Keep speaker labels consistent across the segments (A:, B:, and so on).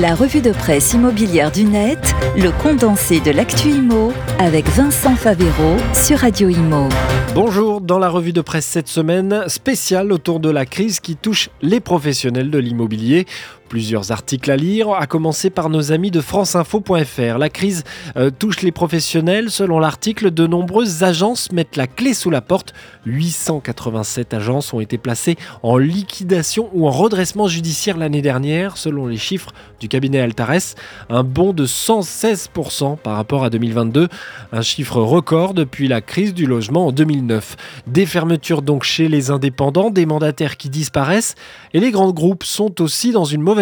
A: La revue de presse immobilière du net, le condensé de l'actu IMO avec Vincent Favero sur Radio Imo.
B: Bonjour, dans la revue de presse cette semaine, spéciale autour de la crise qui touche les professionnels de l'immobilier. Plusieurs articles à lire, à commencer par nos amis de franceinfo.fr. La crise euh, touche les professionnels. Selon l'article, de nombreuses agences mettent la clé sous la porte. 887 agences ont été placées en liquidation ou en redressement judiciaire l'année dernière, selon les chiffres du cabinet Altares. Un bond de 116% par rapport à 2022, un chiffre record depuis la crise du logement en 2009. Des fermetures donc chez les indépendants, des mandataires qui disparaissent, et les grands groupes sont aussi dans une mauvaise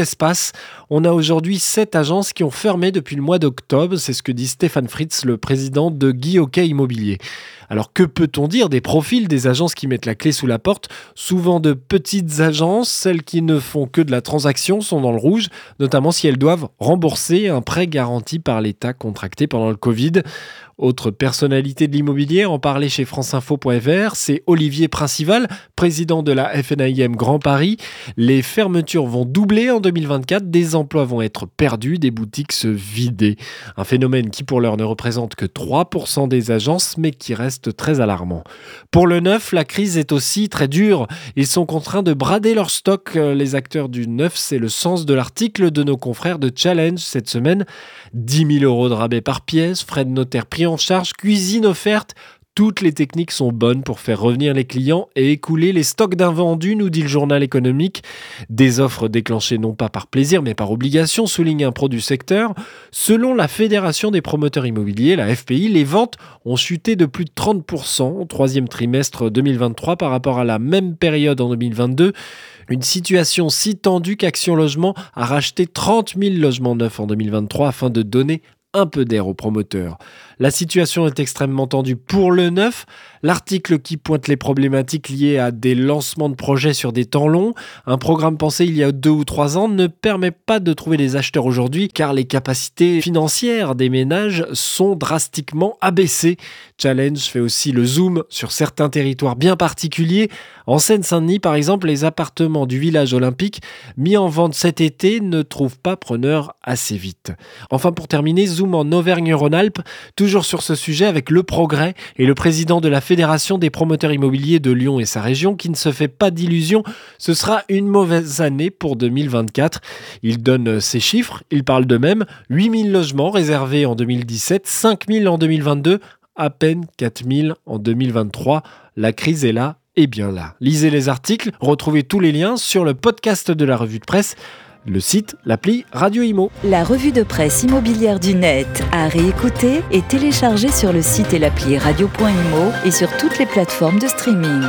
B: On a aujourd'hui sept agences qui ont fermé depuis le mois d'octobre. C'est ce que dit Stéphane Fritz, le président de Guy Hockey Immobilier. Alors que peut-on dire des profils des agences qui mettent la clé sous la porte? Souvent de petites agences, celles qui ne font que de la transaction sont dans le rouge, notamment si elles doivent rembourser un prêt garanti par l'État contracté pendant le Covid. Autre personnalité de l'immobilier, en parler chez franceinfo.fr, c'est Olivier Principal, président de la FNIM Grand Paris. Les fermetures vont doubler en 2024, des emplois vont être perdus, des boutiques se vider. Un phénomène qui pour l'heure ne représente que 3% des agences, mais qui reste très alarmant. Pour le neuf, la crise est aussi très dure. Ils sont contraints de brader leur stock. Les acteurs du neuf, c'est le sens de l'article de nos confrères de Challenge cette semaine. 10 000 euros de rabais par pièce, frais de notaire pris en charge, cuisine offerte. Toutes les techniques sont bonnes pour faire revenir les clients et écouler les stocks d'invendus, nous dit le journal économique. Des offres déclenchées non pas par plaisir mais par obligation, souligne un pro du secteur. Selon la Fédération des promoteurs immobiliers, la FPI, les ventes ont chuté de plus de 30% au troisième trimestre 2023 par rapport à la même période en 2022. Une situation si tendue qu'Action Logement a racheté 30 000 logements neufs en 2023 afin de donner un peu d'air aux promoteurs. La situation est extrêmement tendue pour le neuf. L'article qui pointe les problématiques liées à des lancements de projets sur des temps longs, un programme pensé il y a deux ou trois ans, ne permet pas de trouver des acheteurs aujourd'hui car les capacités financières des ménages sont drastiquement abaissées. Challenge fait aussi le zoom sur certains territoires bien particuliers. En Seine-Saint-Denis, par exemple, les appartements du village olympique mis en vente cet été ne trouvent pas preneur assez vite. Enfin, pour terminer, zoom en Auvergne-Rhône-Alpes, toujours sur ce sujet avec Le Progrès et le président de la Fédération des promoteurs immobiliers de Lyon et sa région qui ne se fait pas d'illusions. Ce sera une mauvaise année pour 2024. Il donne ses chiffres, il parle de même 8000 logements réservés en 2017, 5000 en 2022, à peine 4000 en 2023. La crise est là et bien là. Lisez les articles, retrouvez tous les liens sur le podcast de la revue de presse le site, l'appli Radio Imo.
A: La revue de presse immobilière du net à réécouter et télécharger sur le site et l'appli radio.imo et sur toutes les plateformes de streaming.